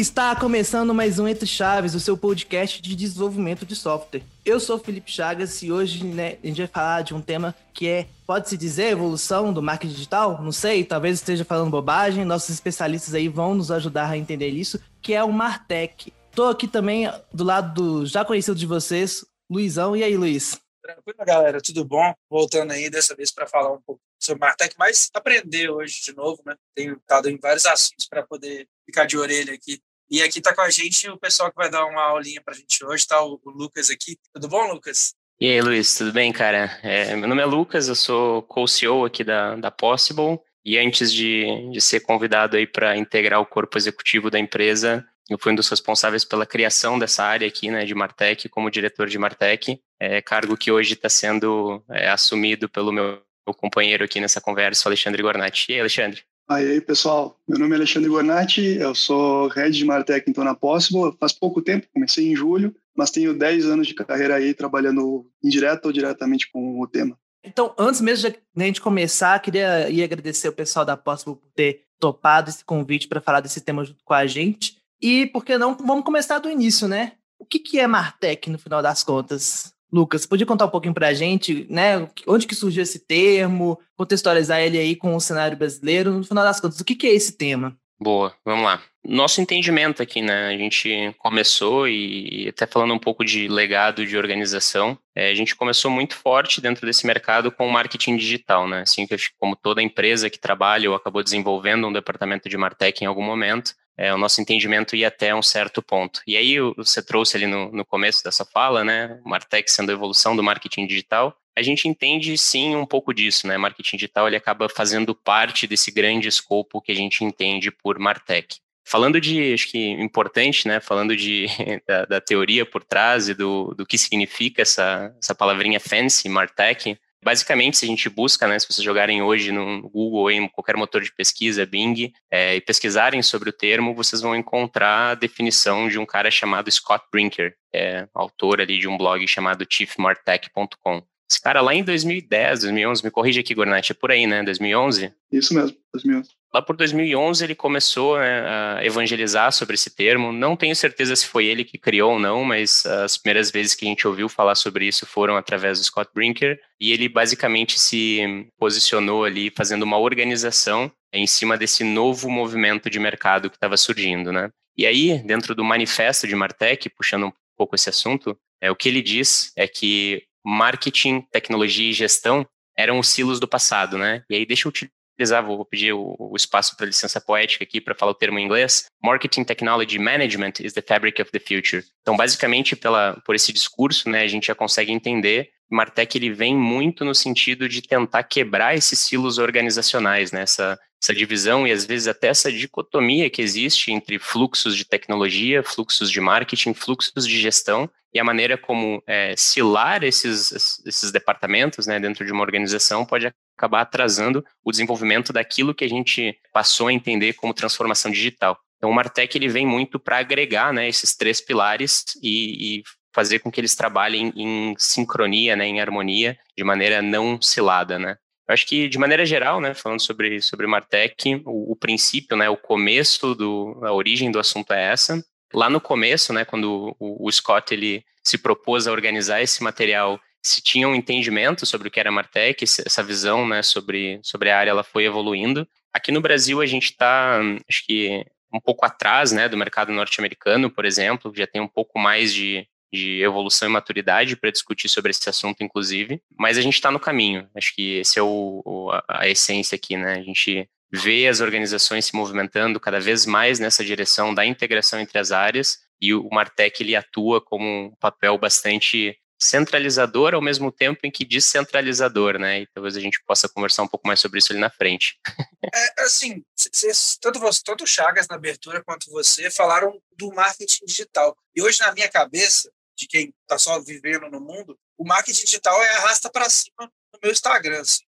Está começando mais um Entre Chaves, o seu podcast de desenvolvimento de software. Eu sou Felipe Chagas e hoje né, a gente vai falar de um tema que é, pode-se dizer, evolução do marketing digital? Não sei, talvez esteja falando bobagem. Nossos especialistas aí vão nos ajudar a entender isso, que é o Martech. Estou aqui também do lado do já conhecido de vocês, Luizão. E aí, Luiz? Tranquilo, galera, tudo bom? Voltando aí dessa vez para falar um pouco sobre Martech, mas aprender hoje de novo, né? Tenho estado em vários assuntos para poder ficar de orelha aqui e aqui está com a gente o pessoal que vai dar uma aulinha para a gente hoje, tá? O, o, Lucas aqui. Tudo bom, Lucas? E aí, Luiz, tudo bem, cara? É, meu nome é Lucas, eu sou co-CEO aqui da, da Possible. E antes de, de ser convidado aí para integrar o corpo executivo da empresa, eu fui um dos responsáveis pela criação dessa área aqui, né, de Martech, como diretor de Martech, é, cargo que hoje está sendo é, assumido pelo meu, meu companheiro aqui nessa conversa, Alexandre Gornati. E aí, Alexandre? Aí, pessoal, meu nome é Alexandre Gornati, eu sou head de Martech então na Possible, faz pouco tempo, comecei em julho, mas tenho 10 anos de carreira aí trabalhando indireto ou diretamente com o tema. Então, antes mesmo de a gente começar, queria ir agradecer o pessoal da Possible por ter topado esse convite para falar desse tema junto com a gente. E, por que não, vamos começar do início, né? O que, que é Martech, no final das contas? Lucas, podia contar um pouquinho para a gente, né? Onde que surgiu esse termo, contextualizar ele aí com o cenário brasileiro. No final das contas, o que, que é esse tema? Boa, vamos lá. Nosso entendimento aqui, né? A gente começou e até falando um pouco de legado de organização, é, a gente começou muito forte dentro desse mercado com o marketing digital, né? Assim que como toda empresa que trabalha ou acabou desenvolvendo um departamento de martech em algum momento, é, o nosso entendimento ia até um certo ponto. E aí você trouxe ali no, no começo dessa fala, né, o Martech sendo a evolução do marketing digital, a gente entende sim um pouco disso, né, marketing digital ele acaba fazendo parte desse grande escopo que a gente entende por Martech. Falando de, acho que importante, né, falando de, da, da teoria por trás e do, do que significa essa, essa palavrinha fancy, Martech, Basicamente, se a gente busca, né, se vocês jogarem hoje no Google ou em qualquer motor de pesquisa, Bing, é, e pesquisarem sobre o termo, vocês vão encontrar a definição de um cara chamado Scott Brinker, é, autor ali de um blog chamado chiefmartech.com. Esse cara lá em 2010, 2011, me corrija aqui, Gornati, é por aí, né? 2011? Isso mesmo, 2011. Lá por 2011 ele começou né, a evangelizar sobre esse termo. Não tenho certeza se foi ele que criou ou não, mas as primeiras vezes que a gente ouviu falar sobre isso foram através do Scott Brinker. E ele basicamente se posicionou ali fazendo uma organização em cima desse novo movimento de mercado que estava surgindo, né? E aí, dentro do manifesto de Martech, puxando um pouco esse assunto, é, o que ele diz é que marketing, tecnologia e gestão eram os silos do passado, né? E aí deixa eu utilizar, vou pedir o, espaço para licença poética aqui para falar o termo em inglês. Marketing Technology Management is the fabric of the future. Então, basicamente, pela, por esse discurso, né, a gente já consegue entender Martech ele vem muito no sentido de tentar quebrar esses silos organizacionais, né? essa, essa divisão e às vezes até essa dicotomia que existe entre fluxos de tecnologia, fluxos de marketing, fluxos de gestão e a maneira como é, silar esses, esses departamentos né, dentro de uma organização pode acabar atrasando o desenvolvimento daquilo que a gente passou a entender como transformação digital. Então, o Martech ele vem muito para agregar né, esses três pilares e, e fazer com que eles trabalhem em sincronia, né, em harmonia, de maneira não cilada, né. Eu acho que, de maneira geral, né, falando sobre, sobre Martech, o, o princípio, né, o começo, do, a origem do assunto é essa. Lá no começo, né, quando o, o Scott ele se propôs a organizar esse material, se tinha um entendimento sobre o que era Martech, essa visão né, sobre, sobre a área ela foi evoluindo. Aqui no Brasil a gente está, acho que um pouco atrás né, do mercado norte-americano, por exemplo, já tem um pouco mais de, de evolução e maturidade para discutir sobre esse assunto, inclusive, mas a gente está no caminho. Acho que esse é o, o, a essência aqui, né? A gente vê as organizações se movimentando cada vez mais nessa direção da integração entre as áreas e o Martech ele atua como um papel bastante centralizador ao mesmo tempo em que descentralizador, né? E talvez a gente possa conversar um pouco mais sobre isso ali na frente. É, assim, cês, tanto, você, tanto o Chagas na abertura quanto você falaram do marketing digital. E hoje na minha cabeça, de quem está só vivendo no mundo, o marketing digital é arrasta para cima no meu Instagram, assim,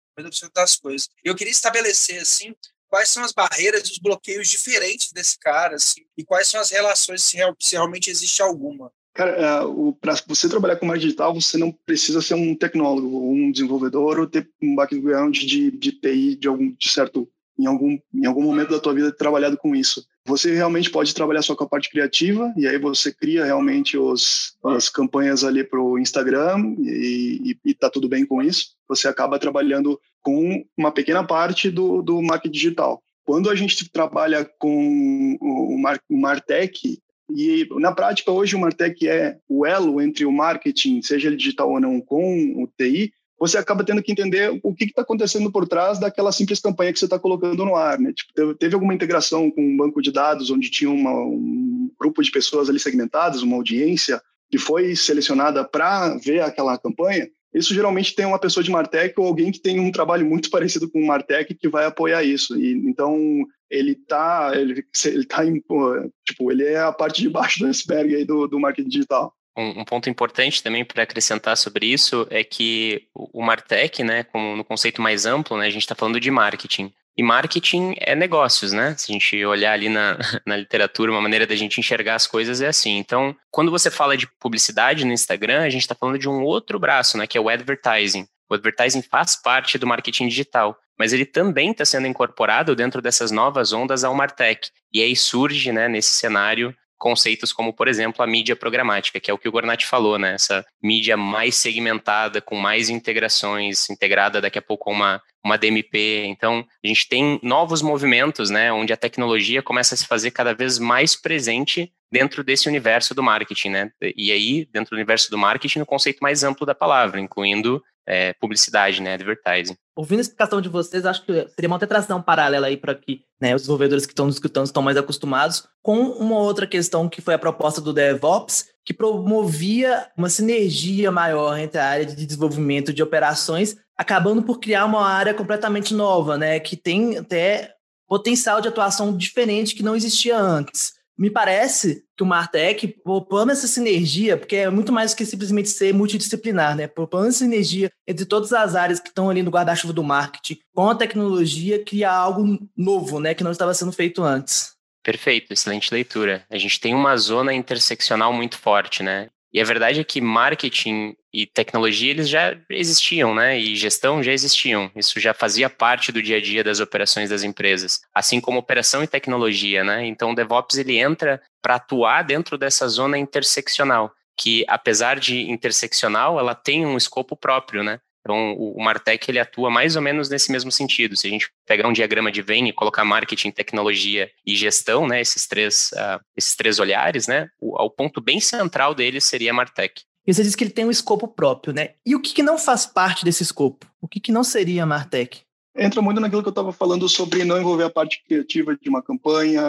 das coisas. Eu queria estabelecer assim quais são as barreiras e os bloqueios diferentes desse cara, assim, e quais são as relações, se, real, se realmente existe alguma. Cara, é, para você trabalhar com marketing digital, você não precisa ser um tecnólogo, um desenvolvedor ou ter um background de, de TI de algum de certo em algum em algum momento da tua vida trabalhado com isso. Você realmente pode trabalhar só com a parte criativa e aí você cria realmente os, as campanhas ali para o Instagram e, e, e tá tudo bem com isso. Você acaba trabalhando com uma pequena parte do, do marketing digital. Quando a gente trabalha com o, Mar, o Martech, e na prática hoje o Martech é o elo entre o marketing, seja ele digital ou não, com o TI, você acaba tendo que entender o que está acontecendo por trás daquela simples campanha que você está colocando no ar. Né? Tipo, teve, alguma integração com um banco de dados onde tinha uma, um grupo de pessoas ali segmentadas, uma audiência que foi selecionada para ver aquela campanha, isso geralmente tem uma pessoa de Martech ou alguém que tem um trabalho muito parecido com o Martech que vai apoiar isso. E, então, ele tá, ele, ele tá tipo, ele é a parte de baixo do iceberg aí do, do marketing digital. Um, um ponto importante também para acrescentar sobre isso é que o, Martech, né, como no conceito mais amplo, né, a gente está falando de marketing. E marketing é negócios, né? Se a gente olhar ali na, na literatura, uma maneira da gente enxergar as coisas é assim. Então, quando você fala de publicidade no Instagram, a gente está falando de um outro braço, né? Que é o advertising. O advertising faz parte do marketing digital, mas ele também está sendo incorporado dentro dessas novas ondas ao Martech. E aí surge, né, nesse cenário, conceitos como, por exemplo, a mídia programática, que é o que o Gornati falou, né? Essa mídia mais segmentada, com mais integrações, integrada daqui a pouco com uma, uma DMP. Então, a gente tem novos movimentos, né? Onde a tecnologia começa a se fazer cada vez mais presente dentro desse universo do marketing, né? E aí, dentro do universo do marketing, no conceito mais amplo da palavra, incluindo é, publicidade, né, advertising. Ouvindo a explicação de vocês, acho que seria uma um paralelo aí para que né, os desenvolvedores que estão nos escutando estão mais acostumados com uma outra questão que foi a proposta do DevOps, que promovia uma sinergia maior entre a área de desenvolvimento de operações, acabando por criar uma área completamente nova, né, que tem até potencial de atuação diferente que não existia antes me parece que o Martech, propondo essa sinergia, porque é muito mais do que simplesmente ser multidisciplinar, né? Propondo essa sinergia entre todas as áreas que estão ali no guarda-chuva do marketing, com a tecnologia, cria algo novo, né? Que não estava sendo feito antes. Perfeito, excelente leitura. A gente tem uma zona interseccional muito forte, né? E a verdade é que marketing e tecnologia eles já existiam, né? E gestão já existiam. Isso já fazia parte do dia a dia das operações das empresas, assim como operação e tecnologia, né? Então o DevOps ele entra para atuar dentro dessa zona interseccional, que apesar de interseccional, ela tem um escopo próprio, né? Então, o Martech ele atua mais ou menos nesse mesmo sentido. Se a gente pegar um diagrama de Venn e colocar marketing, tecnologia e gestão, né, esses três, uh, esses três olhares, né, o, o ponto bem central dele seria a Martech. E você diz que ele tem um escopo próprio, né? E o que, que não faz parte desse escopo? O que, que não seria a Martech? Entra muito naquilo que eu estava falando sobre não envolver a parte criativa de uma campanha,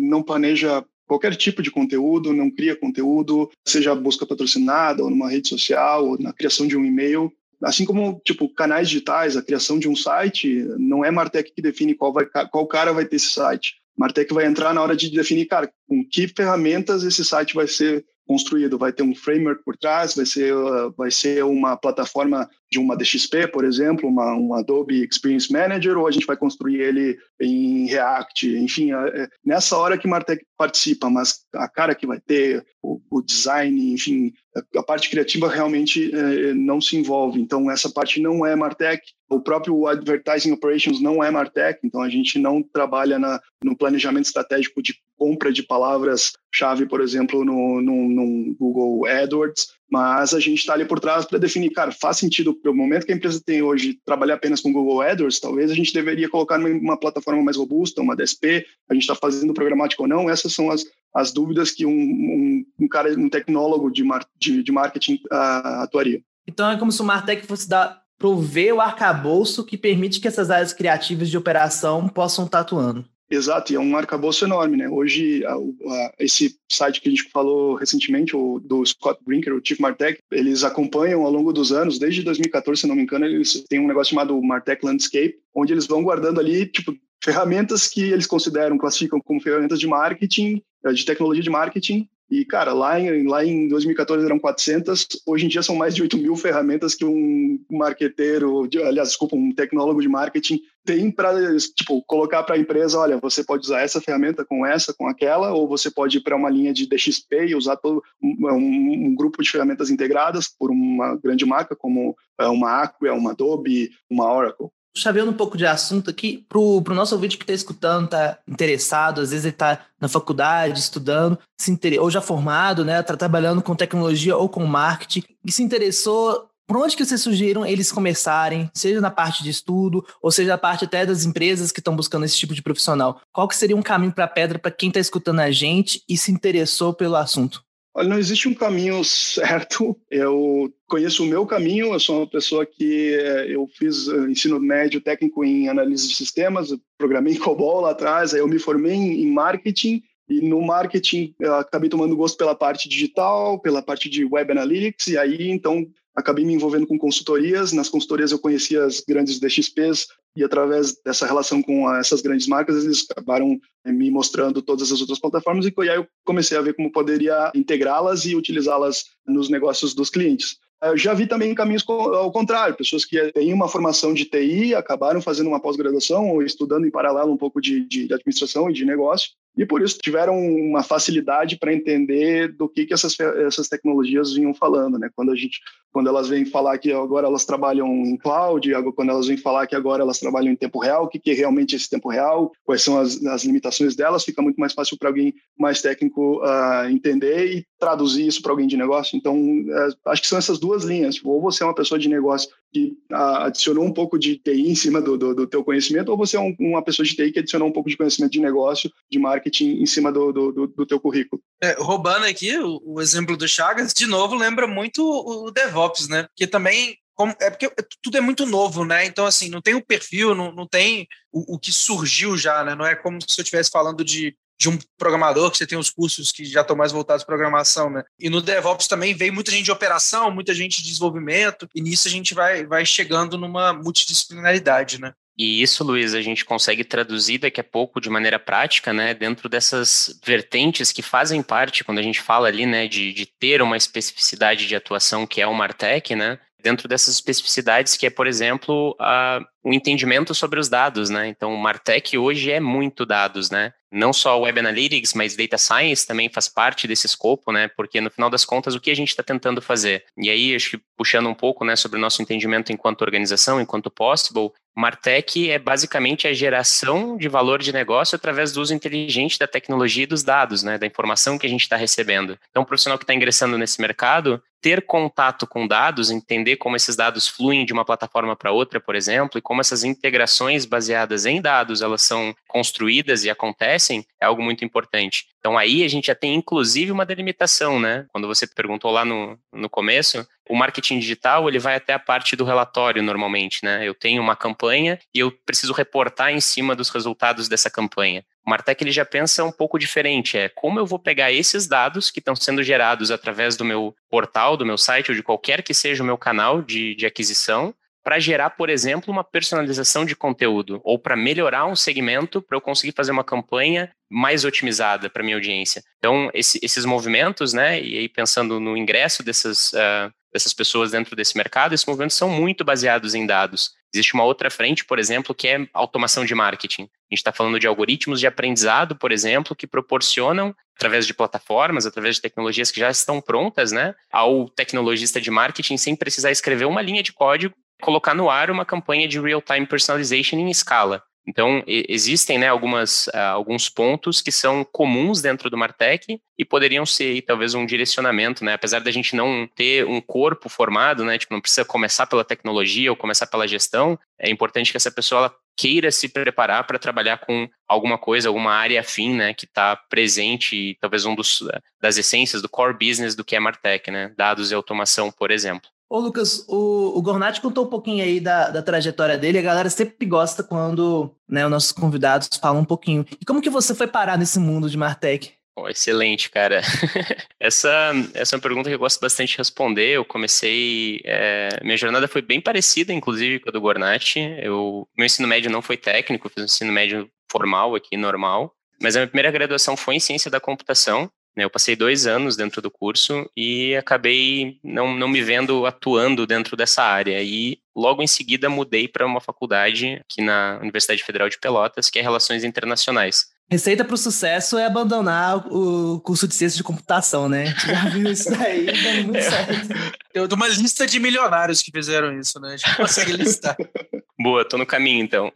não planeja qualquer tipo de conteúdo, não cria conteúdo, seja busca patrocinada ou numa rede social, ou na criação de um e-mail. Assim como, tipo, canais digitais, a criação de um site, não é Martech que define qual, vai, qual cara vai ter esse site. Martech vai entrar na hora de definir, cara, com que ferramentas esse site vai ser construído. Vai ter um framework por trás, vai ser, uh, vai ser uma plataforma de uma DXP, por exemplo, uma, um Adobe Experience Manager, ou a gente vai construir ele em React. Enfim, é nessa hora que Martech participa, mas a cara que vai ter, o, o design, enfim, a parte criativa realmente é, não se envolve. Então, essa parte não é Martech. O próprio Advertising Operations não é Martech, então a gente não trabalha na, no planejamento estratégico de compra de palavras-chave, por exemplo, no, no, no, Google AdWords, mas a gente está ali por trás para definir, cara, faz sentido para o momento que a empresa tem hoje trabalhar apenas com Google AdWords, talvez a gente deveria colocar numa plataforma mais robusta, uma DSP, a gente está fazendo programático ou não, essas são as, as dúvidas que um, um, um cara, um tecnólogo de, mar, de, de marketing uh, atuaria. Então é como se o Martech fosse dar prover o arcabouço que permite que essas áreas criativas de operação possam estar atuando. Exato, e é um arcabouço enorme, né? Hoje, a, a, esse site que a gente falou recentemente, o do Scott Brinker, o Chief Martech, eles acompanham ao longo dos anos, desde 2014, se não me engano, eles têm um negócio chamado Martech Landscape, onde eles vão guardando ali, tipo, ferramentas que eles consideram, classificam como ferramentas de marketing, eh, de tecnologia de marketing, E, cara, lá em, lá em 2014 eram 400, hoje em dia são mais de 8 mil ferramentas que um marqueteiro, aliás, desculpa, um tecnólogo de marketing tem para, tipo, colocar para a empresa, olha, você pode usar essa ferramenta com essa, com aquela, ou você pode ir para uma linha de DXP e usar todo um, um, grupo de ferramentas integradas por uma grande marca, como é, uma Acquia, uma Adobe, uma Oracle. Chaveando um pouco de assunto aqui, pro, pro nosso ouvinte que está escutando, tá interessado, às vezes ele está na faculdade, estudando, se inter... ou já formado, né, tá trabalhando com tecnologia ou com marketing, e se interessou, por onde que vocês sugeriram eles começarem, seja na parte de estudo, ou seja a parte até das empresas que estão buscando esse tipo de profissional? Qual que seria um caminho para pedra para quem está escutando a gente e se interessou pelo assunto? Olha, não existe um caminho certo. Eu conheço o meu caminho. Eu sou uma pessoa que eh, eu fiz eh, ensino médio técnico em análise de sistemas, programei em COBOL lá atrás. Aí eu me formei em marketing e no marketing acabei tomando gosto pela parte digital, pela parte de web analytics. E aí então acabei me envolvendo com consultorias. Nas consultorias eu conhecia as grandes DXPs e através dessa relação com essas grandes marcas, eles acabaram eh, me mostrando todas as outras plataformas e aí eu comecei a ver como poderia integrá-las e utilizá-las nos negócios dos clientes. Eu já vi também caminhos ao contrário, pessoas que têm uma formação de TI, acabaram fazendo uma pós-graduação ou estudando em paralelo um pouco de, de administração e de negócio, e por isso tiveram uma facilidade para entender do que, que essas, essas tecnologias vinham falando, né? Quando a gente, quando elas vêm falar que agora elas trabalham em cloud, quando elas vêm falar que agora elas trabalham em tempo real, o que, que é realmente esse tempo real, quais são as, as limitações delas, fica muito mais fácil para alguém mais técnico uh, entender e traduzir isso para alguém de negócio. Então, uh, acho que são essas duas linhas. Tipo, ou você é uma pessoa de negócio que uh, adicionou um pouco de TI em cima do, do, do teu conhecimento, ou você é um, uma pessoa de TI que adicionou um pouco de conhecimento de negócio, de marketing em cima do, do, do teu currículo. É, roubando aqui o, o, exemplo do Chagas, de novo, lembra muito o, o DevOps, né? Que também como, é porque tudo é muito novo, né? Então, assim, não tem o perfil, não, não tem o, o, que surgiu já, né? Não é como se eu estivesse falando de de um programador, que você tem os cursos que já estão mais voltados para programação, né? E no DevOps também veio muita gente de operação, muita gente de desenvolvimento, e nisso a gente vai, vai chegando numa multidisciplinaridade, né? E isso, Luiz, a gente consegue traduzir daqui a pouco de maneira prática, né, dentro dessas vertentes que fazem parte, quando a gente fala ali, né, de, de ter uma especificidade de atuação que é o Martech, né, dentro dessas especificidades, que é, por exemplo, a, o entendimento sobre os dados, né? Então, o Martech hoje é muito dados, né? Não só Web Analytics, mas Data Science também faz parte desse escopo, né? Porque, no final das contas, o que a gente está tentando fazer? E aí, acho que puxando um pouco, né, sobre o nosso entendimento enquanto organização, enquanto Possible, Martech é basicamente a geração de valor de negócio através do uso inteligente da tecnologia e dos dados, né, da informação que a gente está recebendo. Então, o profissional que está ingressando nesse mercado, ter contato com dados, entender como esses dados fluem de uma plataforma para outra, por exemplo, e como essas integrações baseadas em dados elas são construídas e acontecem, é algo muito importante. Então aí a gente já tem inclusive uma delimitação, né? Quando você perguntou lá no, no começo, o marketing digital ele vai até a parte do relatório normalmente, né? Eu tenho uma campanha e eu preciso reportar em cima dos resultados dessa campanha. O Martech ele já pensa um pouco diferente, é como eu vou pegar esses dados que estão sendo gerados através do meu portal, do meu site ou de qualquer que seja o meu canal de, de aquisição, para gerar, por exemplo, uma personalização de conteúdo ou para melhorar um segmento para eu conseguir fazer uma campanha mais otimizada para minha audiência. Então, esse, esses movimentos, né, e aí pensando no ingresso dessas, uh, dessas pessoas dentro desse mercado, esses movimentos são muito baseados em dados. Existe uma outra frente, por exemplo, que é automação de marketing. A gente está falando de algoritmos de aprendizado, por exemplo, que proporcionam, através de plataformas, através de tecnologias que já estão prontas, né, ao tecnologista de marketing, sem precisar escrever uma linha de código, colocar no ar uma campanha de real-time personalization em escala. Então, existem né, algumas, uh, alguns pontos que são comuns dentro do Martech e poderiam ser talvez um direcionamento, né? Apesar da gente não ter um corpo formado, né? Tipo, não precisa começar pela tecnologia ou começar pela gestão, é importante que essa pessoa queira se preparar para trabalhar com alguma coisa, alguma área afim, né, que está presente, talvez um dos das essências do core business do que é Martech, né, dados e automação, por exemplo. Ô, Lucas, o, o Gornati contou um pouquinho aí da, da trajetória dele. A galera sempre gosta quando né, os nossos convidados falam um pouquinho. E como que você foi parar nesse mundo de Martech? Oh, excelente, cara. essa, essa é uma pergunta que eu gosto bastante de responder. Eu comecei. É, minha jornada foi bem parecida, inclusive, com a do Gornati. Eu, meu ensino médio não foi técnico, fiz um ensino médio formal aqui, normal. Mas a minha primeira graduação foi em ciência da computação. Né? Eu passei dois anos dentro do curso e acabei não, não me vendo atuando dentro dessa área. E logo em seguida mudei para uma faculdade aqui na Universidade Federal de Pelotas, que é Relações Internacionais. Receita para o sucesso é abandonar o curso de ciência de computação, né? Já viu isso daí, dá muito certo. Eu dou uma lista de milionários que fizeram isso, né? A gente consegue listar. Boa, tô no caminho então.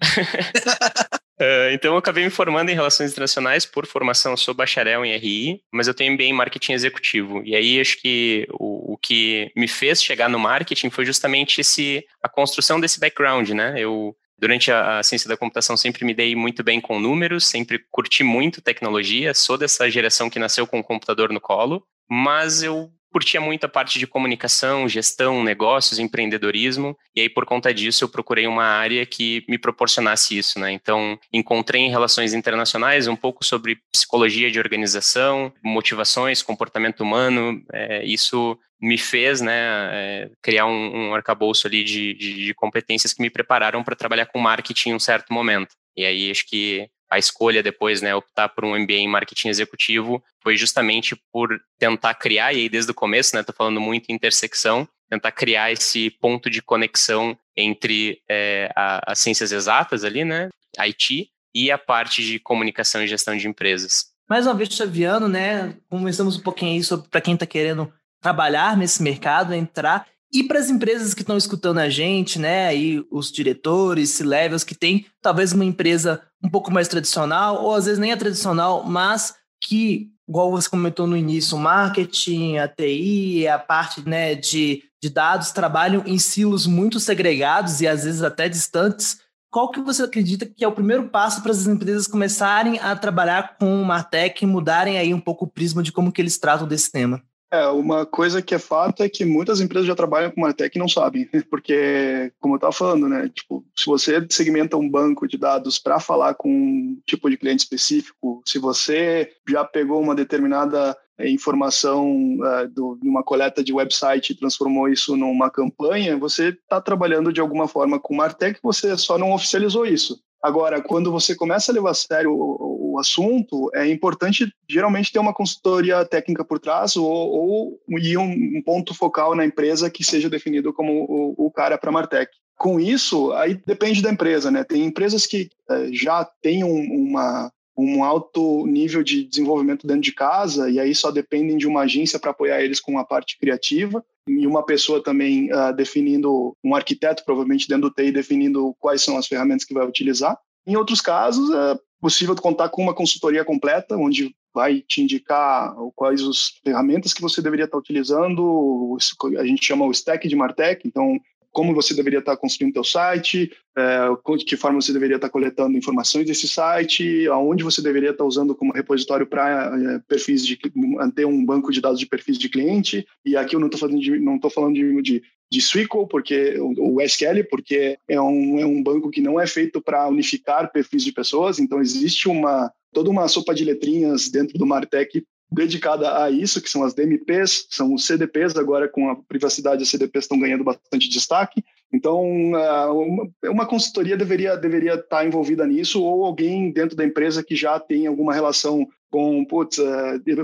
Uh, então, eu acabei me formando em Relações Internacionais por formação, sou bacharel em RI, mas eu tenho MBA em Marketing Executivo. E aí, acho que o, o, que me fez chegar no marketing foi justamente esse, a construção desse background, né? Eu, durante a, a ciência da computação, sempre me dei muito bem com números, sempre curti muito tecnologia, sou dessa geração que nasceu com o computador no colo, mas eu curtia muito a parte de comunicação, gestão, negócios, empreendedorismo, e aí por conta disso eu procurei uma área que me proporcionasse isso, né? Então, encontrei em relações internacionais um pouco sobre psicologia de organização, motivações, comportamento humano, é, isso me fez né, é, criar um, um arcabouço ali de, de, de competências que me prepararam para trabalhar com marketing em um certo momento. E aí acho que a escolha depois, né, optar por um MBA em marketing executivo, foi justamente por tentar criar, e aí desde o começo, né, tô falando muito em intersecção, tentar criar esse ponto de conexão entre é, a, as ciências exatas ali, né, IT, e a parte de comunicação e gestão de empresas. Mais uma vez, Xaviano, né, conversamos um pouquinho aí sobre para quem está querendo trabalhar nesse mercado, entrar e para as empresas que estão escutando a gente, né, aí os diretores, C-levels que tem talvez uma empresa um pouco mais tradicional, ou às vezes nem é tradicional, mas que, igual você comentou no início, o marketing, a TI, a parte né, de, de dados trabalham em silos muito segregados e às vezes até distantes. Qual que você acredita que é o primeiro passo para as empresas começarem a trabalhar com Martech e mudarem aí um pouco o prisma de como que eles tratam desse tema? É, uma coisa que é fato é que muitas empresas já trabalham com Martech e não sabem, porque, como eu estava falando, né, tipo, se você segmenta um banco de dados para falar com um tipo de cliente específico, se você já pegou uma determinada eh, informação uh, do, de uma coleta de website e transformou isso numa campanha, você está trabalhando de alguma forma com Martech, você só não oficializou isso. Agora, quando você começa a levar a sério assunto, é importante geralmente ter uma consultoria técnica por trás ou, ou e um, um, ponto focal na empresa que seja definido como o, o cara para Martech. Com isso, aí depende da empresa, né? Tem empresas que é, já têm um, uma, um alto nível de desenvolvimento dentro de casa e aí só dependem de uma agência para apoiar eles com a parte criativa e uma pessoa também uh, definindo, um arquiteto provavelmente dentro do TI definindo quais são as ferramentas que vai utilizar. Em outros casos, é possível contar com uma consultoria completa, onde vai te indicar quais as ferramentas que você deveria estar utilizando, a gente chama o stack de Martech, então como você deveria estar construindo seu site, é, de que forma você deveria estar coletando informações desse site, aonde você deveria estar usando como repositório para é, perfis de manter um banco de dados de perfis de cliente. E aqui eu não estou falando de não estou falando de, de de SQL, porque o SQL, porque é um, é um banco que não é feito para unificar perfis de pessoas, então existe uma toda uma sopa de letrinhas dentro do Martech dedicada a isso, que são as DMPs, são os CDPs, agora com a privacidade, os CDPs estão ganhando bastante destaque. Então, uma consultoria deveria, deveria estar envolvida nisso, ou alguém dentro da empresa que já tem alguma relação com, putz,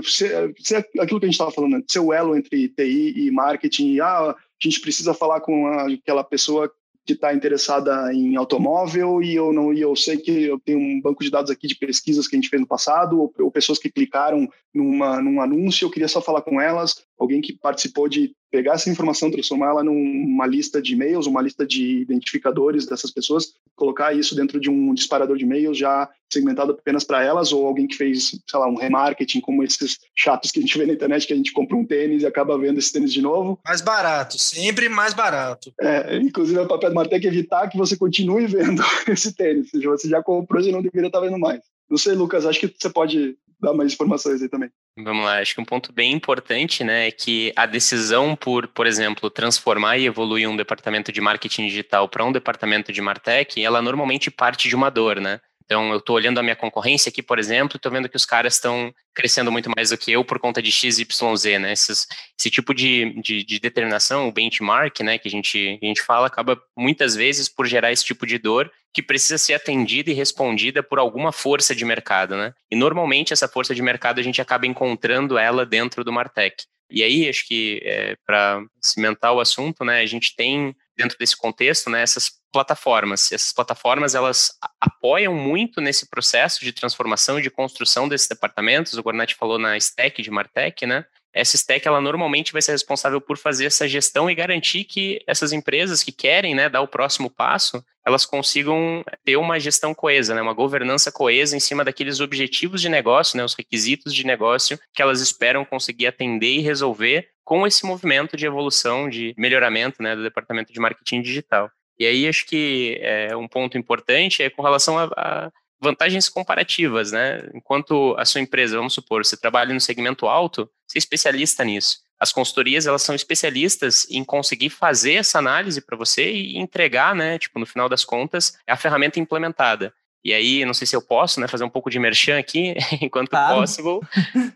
ser, ser aquilo que a gente estava falando, ser o elo entre TI e marketing, e, ah, a gente precisa falar com aquela pessoa que está interessada em automóvel e eu não e eu sei que eu tenho um banco de dados aqui de pesquisas que a gente fez no passado ou, ou pessoas que clicaram numa, num anúncio eu queria só falar com elas alguém que participou de pegar essa informação transformar ela numa lista de e-mails uma lista de identificadores dessas pessoas colocar isso dentro de um disparador de e-mails já segmentado apenas para elas ou alguém que fez, sei lá, um remarketing como esses chatos que a gente vê na internet que a gente compra um tênis e acaba vendo esse tênis de novo. Mais barato, sempre mais barato. É, inclusive o papel do Martec é evitar que você continue vendo esse tênis. Se você já comprou, você não deveria estar vendo mais. Não sei, Lucas, acho que você pode dar mais informações aí também. Vamos lá, acho que um ponto bem importante, né, é que a decisão por, por exemplo, transformar e evoluir um departamento de marketing digital para um departamento de martech, ela normalmente parte de uma dor, né? Então, eu estou olhando a minha concorrência aqui, por exemplo, estou vendo que os caras estão crescendo muito mais do que eu por conta de X, Y, Z, né? Esse tipo de, de, de, determinação, o benchmark, né, que a gente, a gente fala, acaba muitas vezes por gerar esse tipo de dor que precisa ser atendida e respondida por alguma força de mercado, né? E normalmente essa força de mercado a gente acaba encontrando ela dentro do Martech. E aí, acho que é, para cimentar o assunto, né, a gente tem dentro desse contexto, né, essas plataformas. Essas plataformas elas apoiam muito nesse processo de transformação e de construção desses departamentos. O Gornat falou na stack de Martech, né? Essa stack ela normalmente vai ser responsável por fazer essa gestão e garantir que essas empresas que querem, né, dar o próximo passo, elas consigam ter uma gestão coesa, né, uma governança coesa em cima daqueles objetivos de negócio, né, os requisitos de negócio que elas esperam conseguir atender e resolver com esse movimento de evolução, de melhoramento, né, do departamento de marketing digital. E aí acho que é, um ponto importante é com relação a, a vantagens comparativas, né? Enquanto a sua empresa, vamos supor, você trabalha no segmento alto, você é especialista nisso. As consultorias, elas são especialistas em conseguir fazer essa análise para você e entregar, né, tipo, no final das contas, é a ferramenta implementada. E aí, não sei se eu posso, né, fazer um pouco de merchan aqui, enquanto claro. possible.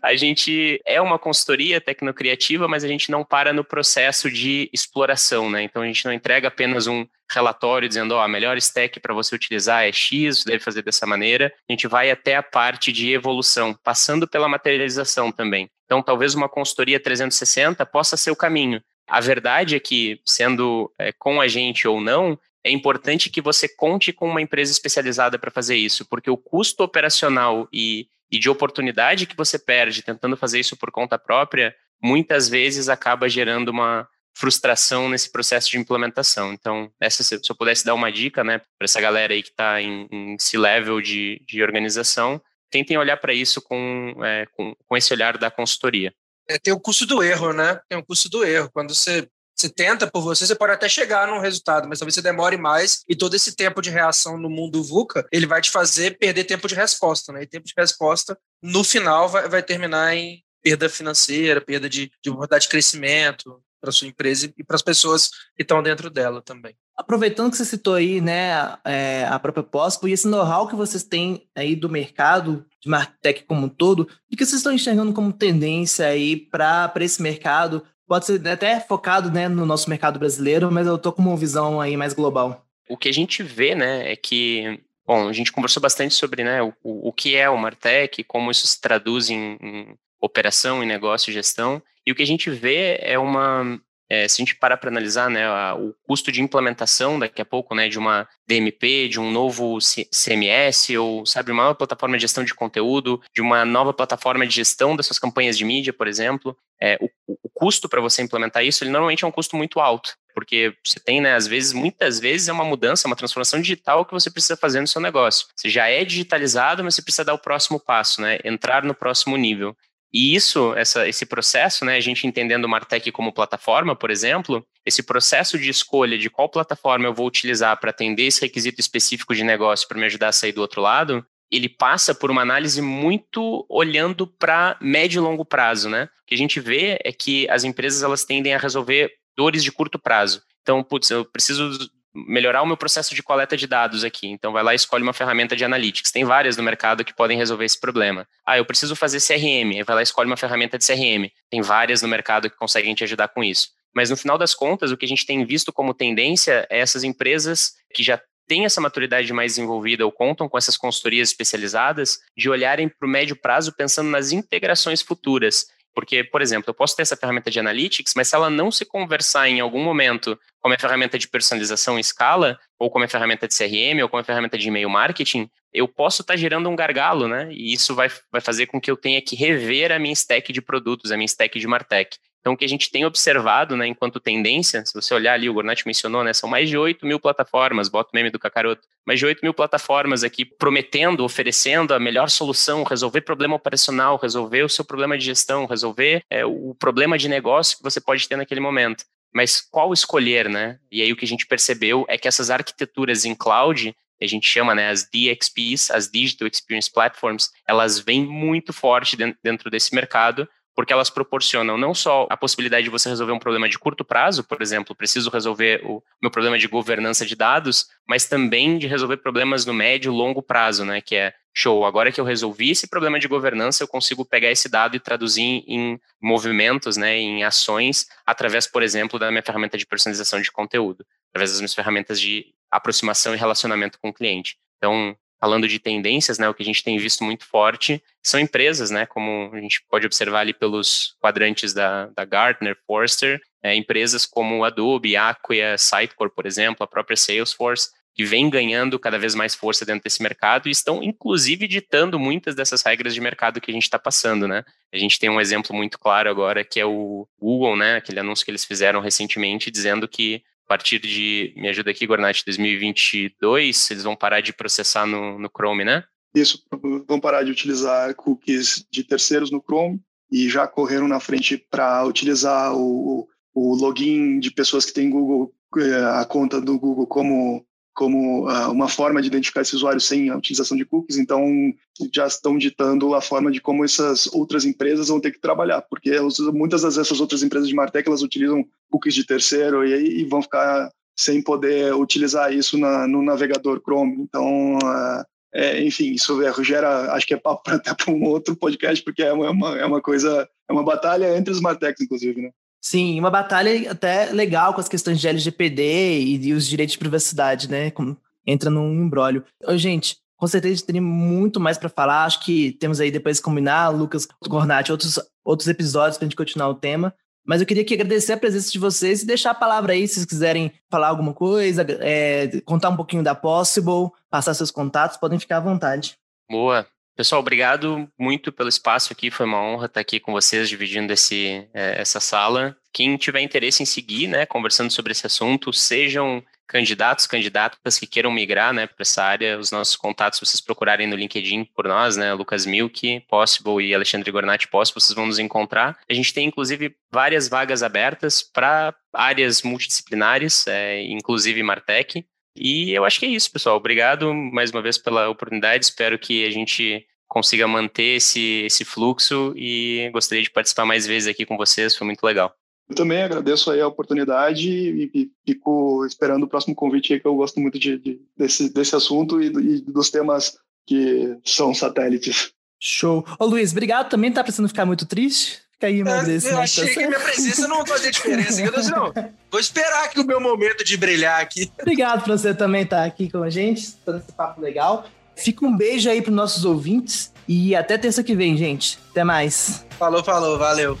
A gente é uma consultoria tecnocriativa, mas a gente não para no processo de exploração, né? Então a gente não entrega apenas um relatório dizendo, ó, oh, a melhor stack para você utilizar é X, você deve fazer dessa maneira. A gente vai até a parte de evolução, passando pela materialização também. Então, talvez uma consultoria 360 possa ser o caminho. A verdade é que, sendo é, com a gente ou não, é importante que você conte com uma empresa especializada para fazer isso, porque o custo operacional e, e de oportunidade que você perde tentando fazer isso por conta própria, muitas vezes acaba gerando uma frustração nesse processo de implementação. Então, essa, se eu pudesse dar uma dica, né, para essa galera aí que está em, em C-level de, de organização, tentem olhar para isso com, é, com, com esse olhar da consultoria. É, tem o custo do erro, né? Tem o custo do erro. Quando você você tenta por você, você pode até chegar num resultado, mas talvez você demore mais e todo esse tempo de reação no mundo VUCA, ele vai te fazer perder tempo de resposta, né? E tempo de resposta, no final, vai, vai terminar em perda financeira, perda de, de oportunidade de crescimento para sua empresa e para as pessoas que estão dentro dela também. Aproveitando que você citou aí, né, é, a própria Pospo e esse know-how que vocês têm aí do mercado de Martech como um todo, o que vocês estão enxergando como tendência aí para esse mercado pode ser até focado né, no nosso mercado brasileiro, mas eu tô com uma visão aí mais global. O que a gente vê, né, é que, bom, a gente conversou bastante sobre, né, o, o que é o Martech, como isso se traduz em, em operação, em negócio gestão, e o que a gente vê é uma, é, se a gente parar para analisar né, a, o custo de implementação daqui a pouco, né, de uma DMP, de um novo CMS, ou sabe, uma nova plataforma de gestão de conteúdo, de uma nova plataforma de gestão das suas campanhas de mídia, por exemplo, é, o, o custo para você implementar isso, ele normalmente é um custo muito alto, porque você tem, né, às vezes, muitas vezes é uma mudança, uma transformação digital que você precisa fazer no seu negócio. Você já é digitalizado, mas você precisa dar o próximo passo, né, entrar no próximo nível. E isso, essa, esse processo, né, a gente entendendo o Martech como plataforma, por exemplo, esse processo de escolha de qual plataforma eu vou utilizar para atender esse requisito específico de negócio para me ajudar a sair do outro lado, ele passa por uma análise muito olhando para médio e longo prazo, né? O que a gente vê é que as empresas elas tendem a resolver dores de curto prazo. Então, putz, eu preciso melhorar o meu processo de coleta de dados aqui. Então, vai lá e escolhe uma ferramenta de analytics. Tem várias no mercado que podem resolver esse problema. Ah, eu preciso fazer CRM. Vai lá e escolhe uma ferramenta de CRM. Tem várias no mercado que conseguem te ajudar com isso. Mas, no final das contas, o que a gente tem visto como tendência é essas empresas que já têm essa maturidade mais desenvolvida ou contam com essas consultorias especializadas de olharem para o médio prazo pensando nas integrações futuras porque, por exemplo, eu posso ter essa ferramenta de analytics, mas se ela não se conversar em algum momento com a minha ferramenta de personalização em escala, ou com a minha ferramenta de CRM, ou com a ferramenta de e-mail marketing, eu posso estar tá gerando um gargalo, né? E isso vai, vai fazer com que eu tenha que rever a minha stack de produtos, a minha stack de Martech. Então, o que a gente tem observado, né, enquanto tendência, se você olhar ali, o Gornat mencionou, né, são mais de 8 mil plataformas, bota o meme do Cacaroto, mais de 8 mil plataformas aqui prometendo, oferecendo a melhor solução, resolver problema operacional, resolver o seu problema de gestão, resolver é, o problema de negócio que você pode ter naquele momento. Mas qual escolher, né? E aí o que a gente percebeu é que essas arquiteturas em cloud, a gente chama né, as DXPs, as Digital Experience Platforms, elas vêm muito forte dentro desse mercado, porque elas proporcionam não só a possibilidade de você resolver um problema de curto prazo, por exemplo, preciso resolver o meu problema de governança de dados, mas também de resolver problemas no médio e longo prazo, né? Que é show, agora que eu resolvi esse problema de governança, eu consigo pegar esse dado e traduzir em movimentos, né, em ações, através, por exemplo, da minha ferramenta de personalização de conteúdo, através das minhas ferramentas de aproximação e relacionamento com o cliente. Então, falando de tendências, né, o que a gente tem visto muito forte são empresas, né, como a gente pode observar ali pelos quadrantes da, da Gartner, Forrester, é, empresas como Adobe, Acquia, Sitecore, por exemplo, a própria Salesforce, que vem ganhando cada vez mais força dentro desse mercado e estão, inclusive, ditando muitas dessas regras de mercado que a gente está passando, né? A gente tem um exemplo muito claro agora, que é o Google, né? Aquele anúncio que eles fizeram recentemente, dizendo que partir de, me ajuda aqui, Gornat, 2022, eles vão parar de processar no, no Chrome, né? Isso, vão parar de utilizar cookies de terceiros no Chrome e já correram na frente para utilizar o, o login de pessoas que têm Google, eh, a conta do Google como como uh, uma forma de identificar esse usuário sem a utilização de cookies, então já estão ditando a forma de como essas outras empresas vão ter que trabalhar, porque muitas dessas outras empresas de Martech elas utilizam cookies de terceiro e, e vão ficar sem poder utilizar isso na, no navegador Chrome. Então, uh, é, enfim, isso gera, acho que é papo até para um outro podcast, porque é uma, é uma coisa, é uma batalha entre os Martechs, inclusive, né? Sim, uma batalha até legal com as questões de LGPD e, e os direitos de privacidade, né? Como entra num embrólio. Gente, com certeza teria muito mais para falar. Acho que temos aí depois combinar, Lucas Gornati, outros, outros episódios para a gente continuar o tema. Mas eu queria aqui agradecer a presença de vocês e deixar a palavra aí, se vocês quiserem falar alguma coisa, é, contar um pouquinho da Possible, passar seus contatos, podem ficar à vontade. Boa. Pessoal, obrigado muito pelo espaço aqui. Foi uma honra estar aqui com vocês, dividindo esse, é, essa sala. Quem tiver interesse em seguir, né, conversando sobre esse assunto, sejam candidatos, candidatas que queiram migrar, né, para essa área, os nossos contatos, vocês procurarem no LinkedIn por nós, né, Lucas Milk, Possible e Alexandre Gornati Possible, vocês vão nos encontrar. A gente tem, inclusive, várias vagas abertas para áreas multidisciplinares, é, inclusive Martech. E eu acho que é isso, pessoal. Obrigado mais uma vez pela oportunidade. Espero que a gente consiga manter esse, esse fluxo e gostaria de participar mais vezes aqui com vocês. Foi muito legal. Eu também agradeço aí a oportunidade e fico esperando o próximo convite aí, que eu gosto muito de, de desse, desse assunto e, e, dos temas que são satélites. Show. Ô Luiz, obrigado também. Tá precisando ficar muito triste? Fica aí, meu é, Eu achei que minha presença não fazer diferença. Eu disse, não, vou esperar aqui o meu momento de brilhar aqui. Obrigado por você também estar aqui com a gente, todo esse papo legal. Fica um beijo aí para nossos ouvintes e até terça que vem, gente. Até mais. Falou, falou, valeu.